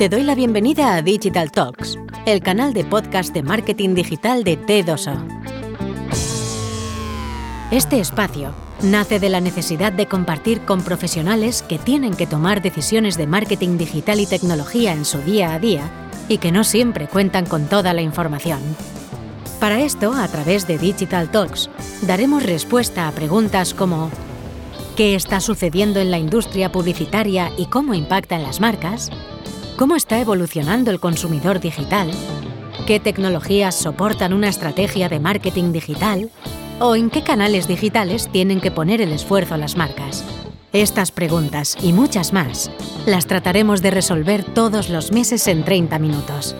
Te doy la bienvenida a Digital Talks, el canal de podcast de marketing digital de T2O. Este espacio nace de la necesidad de compartir con profesionales que tienen que tomar decisiones de marketing digital y tecnología en su día a día y que no siempre cuentan con toda la información. Para esto, a través de Digital Talks, daremos respuesta a preguntas como ¿qué está sucediendo en la industria publicitaria y cómo impacta en las marcas? ¿Cómo está evolucionando el consumidor digital? ¿Qué tecnologías soportan una estrategia de marketing digital? ¿O en qué canales digitales tienen que poner el esfuerzo las marcas? Estas preguntas y muchas más las trataremos de resolver todos los meses en 30 minutos.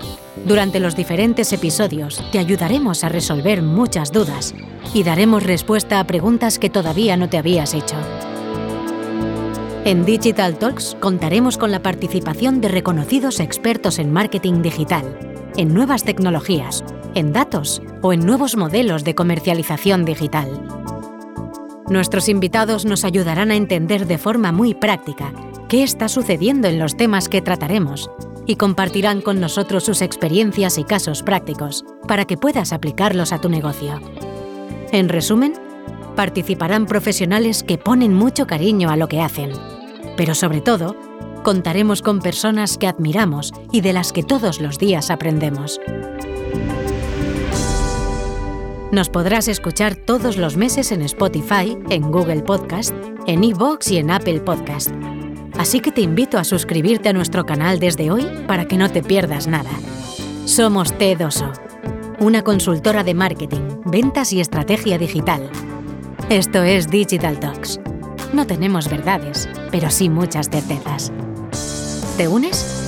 Durante los diferentes episodios te ayudaremos a resolver muchas dudas y daremos respuesta a preguntas que todavía no te habías hecho. En Digital Talks contaremos con la participación de reconocidos expertos en marketing digital, en nuevas tecnologías, en datos o en nuevos modelos de comercialización digital. Nuestros invitados nos ayudarán a entender de forma muy práctica qué está sucediendo en los temas que trataremos y compartirán con nosotros sus experiencias y casos prácticos para que puedas aplicarlos a tu negocio. En resumen, participarán profesionales que ponen mucho cariño a lo que hacen. Pero sobre todo, contaremos con personas que admiramos y de las que todos los días aprendemos. Nos podrás escuchar todos los meses en Spotify, en Google Podcast, en iVoox y en Apple Podcast. Así que te invito a suscribirte a nuestro canal desde hoy para que no te pierdas nada. Somos T2O, una consultora de marketing, ventas y estrategia digital esto es Digital Talks. No tenemos verdades, pero sí muchas certezas. ¿Te unes?